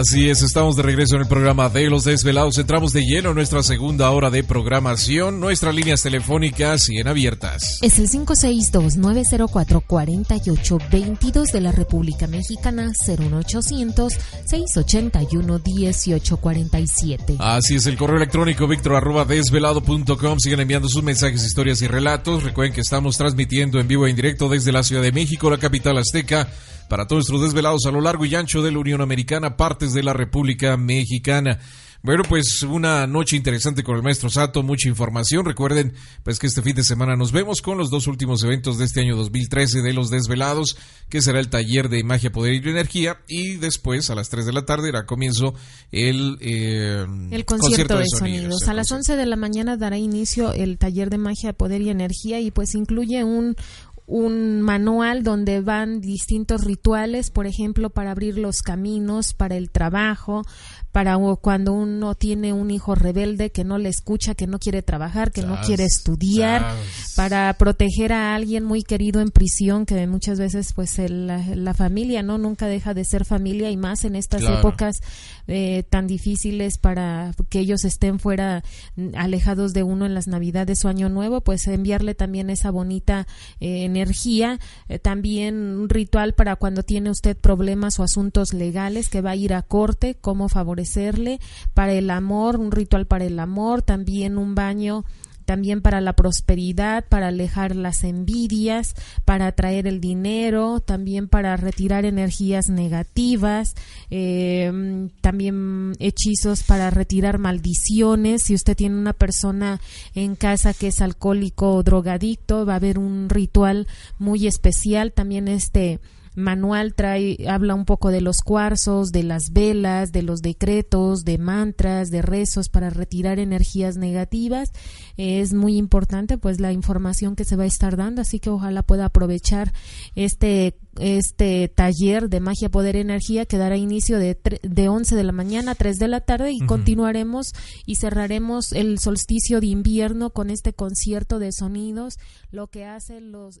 Así es, estamos de regreso en el programa de Los Desvelados. Entramos de lleno en nuestra segunda hora de programación. Nuestras líneas telefónicas siguen abiertas. Es el 562-904-4822 de la República Mexicana, 01800-681-1847. Así es, el correo electrónico víctor arroba desvelado.com. Siguen enviando sus mensajes, historias y relatos. Recuerden que estamos transmitiendo en vivo e en directo desde la Ciudad de México, la capital azteca para todos nuestros desvelados a lo largo y ancho de la Unión Americana, partes de la República Mexicana. Bueno, pues una noche interesante con el maestro Sato, mucha información. Recuerden, pues que este fin de semana nos vemos con los dos últimos eventos de este año 2013 de los desvelados, que será el taller de magia, poder y energía, y después a las 3 de la tarde dará comienzo el, eh, el concierto, de, sonidos. A las 11 de la mañana dará inicio el taller de magia, poder y energía, y pues incluye un, un manual donde van distintos rituales, por ejemplo, para abrir los caminos, para el trabajo, para cuando uno tiene un hijo rebelde que no le escucha, que no quiere trabajar, que no quiere estudiar, para proteger a alguien muy querido en prisión, que muchas veces pues la familia no nunca deja de ser familia y más en estas épocas eh, tan difíciles para que ellos estén fuera mm, alejados de uno en las navidades o año nuevo, pues enviarle también esa bonita eh, energía, eh, también un ritual para cuando tiene usted problemas o asuntos legales que va a ir a corte, cómo favorecer para el amor, un ritual para el amor, también un baño también para la prosperidad, para alejar las envidias, para atraer el dinero, también para retirar energías negativas, eh, también hechizos para retirar maldiciones. Si usted tiene una persona en casa que es alcohólico o drogadicto, va a haber un ritual muy especial. También este manual trae, habla un poco de los cuarzos, de las velas, de los decretos, de mantras, de rezos para retirar energías negativas. es muy importante pues la información que se va a estar dando, así que ojalá pueda aprovechar este este taller de magia, poder, energía que dará inicio de, de 11 de la mañana a 3 de la tarde y continuaremos y cerraremos el solsticio de invierno con este concierto de sonidos, lo que hace los...